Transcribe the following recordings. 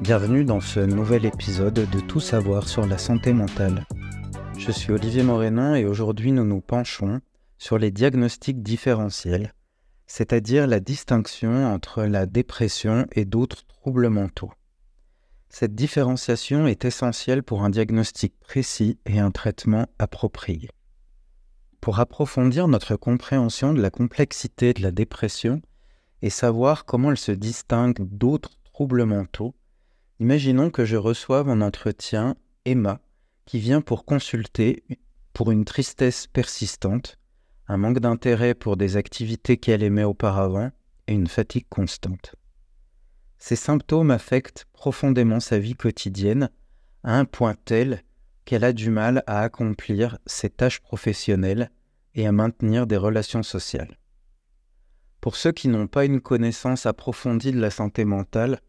Bienvenue dans ce nouvel épisode de Tout savoir sur la santé mentale. Je suis Olivier Morénon et aujourd'hui nous nous penchons sur les diagnostics différentiels, c'est-à-dire la distinction entre la dépression et d'autres troubles mentaux. Cette différenciation est essentielle pour un diagnostic précis et un traitement approprié. Pour approfondir notre compréhension de la complexité de la dépression et savoir comment elle se distingue d'autres troubles mentaux, imaginons que je reçoive en entretien Emma qui vient pour consulter pour une tristesse persistante, un manque d'intérêt pour des activités qu'elle aimait auparavant et une fatigue constante. Ces symptômes affectent profondément sa vie quotidienne à un point tel qu'elle a du mal à accomplir ses tâches professionnelles et à maintenir des relations sociales. Pour ceux qui n'ont pas une connaissance approfondie de la santé mentale,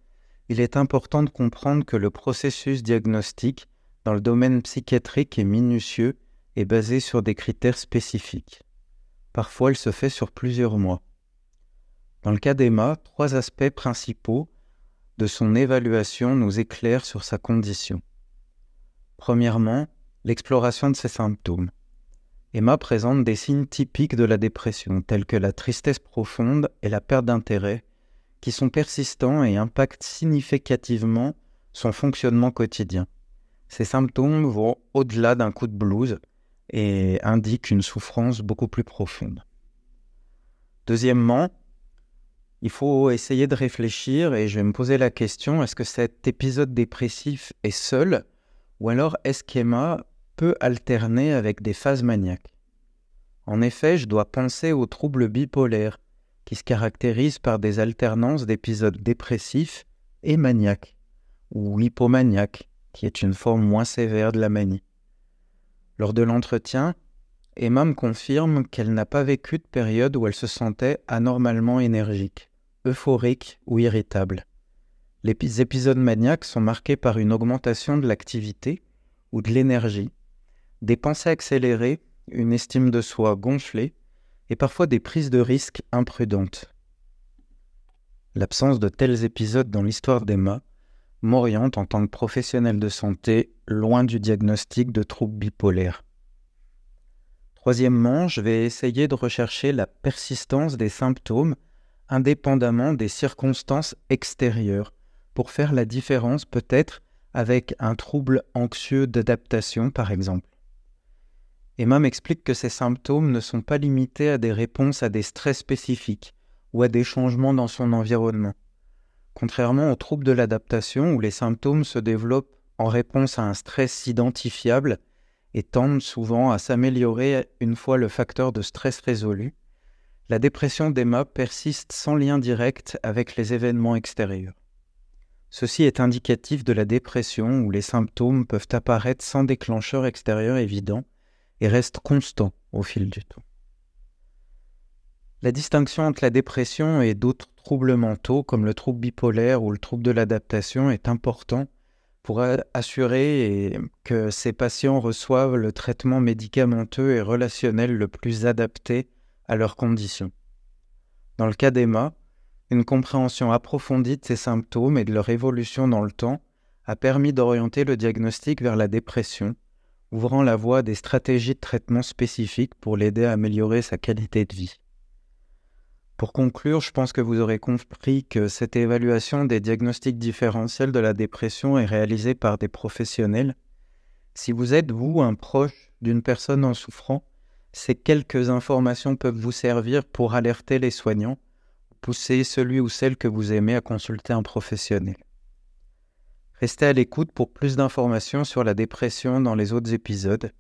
il est important de comprendre que le processus diagnostique dans le domaine psychiatrique est minutieux et basé sur des critères spécifiques. Parfois, il se fait sur plusieurs mois. Dans le cas d'Emma, trois aspects principaux de son évaluation nous éclaire sur sa condition. Premièrement, l'exploration de ses symptômes. Emma présente des signes typiques de la dépression, tels que la tristesse profonde et la perte d'intérêt, qui sont persistants et impactent significativement son fonctionnement quotidien. Ces symptômes vont au-delà d'un coup de blues et indiquent une souffrance beaucoup plus profonde. Deuxièmement, il faut essayer de réfléchir et je vais me poser la question, est-ce que cet épisode dépressif est seul ou alors est-ce qu'Emma peut alterner avec des phases maniaques? En effet, je dois penser aux troubles bipolaires qui se caractérisent par des alternances d'épisodes dépressifs et maniaques, ou hypomaniaques, qui est une forme moins sévère de la manie. Lors de l'entretien, Emma me confirme qu'elle n'a pas vécu de période où elle se sentait anormalement énergique euphorique ou irritable. Les épisodes maniaques sont marqués par une augmentation de l'activité ou de l'énergie, des pensées accélérées, une estime de soi gonflée et parfois des prises de risques imprudentes. L'absence de tels épisodes dans l'histoire d'Emma m'oriente en tant que professionnel de santé loin du diagnostic de troubles bipolaires. Troisièmement, je vais essayer de rechercher la persistance des symptômes indépendamment des circonstances extérieures, pour faire la différence peut-être avec un trouble anxieux d'adaptation par exemple. Emma m'explique que ces symptômes ne sont pas limités à des réponses à des stress spécifiques ou à des changements dans son environnement. Contrairement aux troubles de l'adaptation où les symptômes se développent en réponse à un stress identifiable et tendent souvent à s'améliorer une fois le facteur de stress résolu, la dépression d'Emma persiste sans lien direct avec les événements extérieurs. Ceci est indicatif de la dépression où les symptômes peuvent apparaître sans déclencheur extérieur évident et restent constants au fil du temps. La distinction entre la dépression et d'autres troubles mentaux comme le trouble bipolaire ou le trouble de l'adaptation est important pour assurer que ces patients reçoivent le traitement médicamenteux et relationnel le plus adapté à leurs conditions. Dans le cas d'Emma, une compréhension approfondie de ces symptômes et de leur évolution dans le temps a permis d'orienter le diagnostic vers la dépression, ouvrant la voie à des stratégies de traitement spécifiques pour l'aider à améliorer sa qualité de vie. Pour conclure, je pense que vous aurez compris que cette évaluation des diagnostics différentiels de la dépression est réalisée par des professionnels. Si vous êtes, vous, un proche d'une personne en souffrant, ces quelques informations peuvent vous servir pour alerter les soignants, pousser celui ou celle que vous aimez à consulter un professionnel. Restez à l'écoute pour plus d'informations sur la dépression dans les autres épisodes.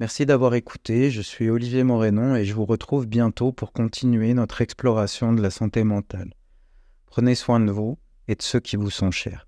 Merci d'avoir écouté, je suis Olivier Morénon et je vous retrouve bientôt pour continuer notre exploration de la santé mentale. Prenez soin de vous et de ceux qui vous sont chers.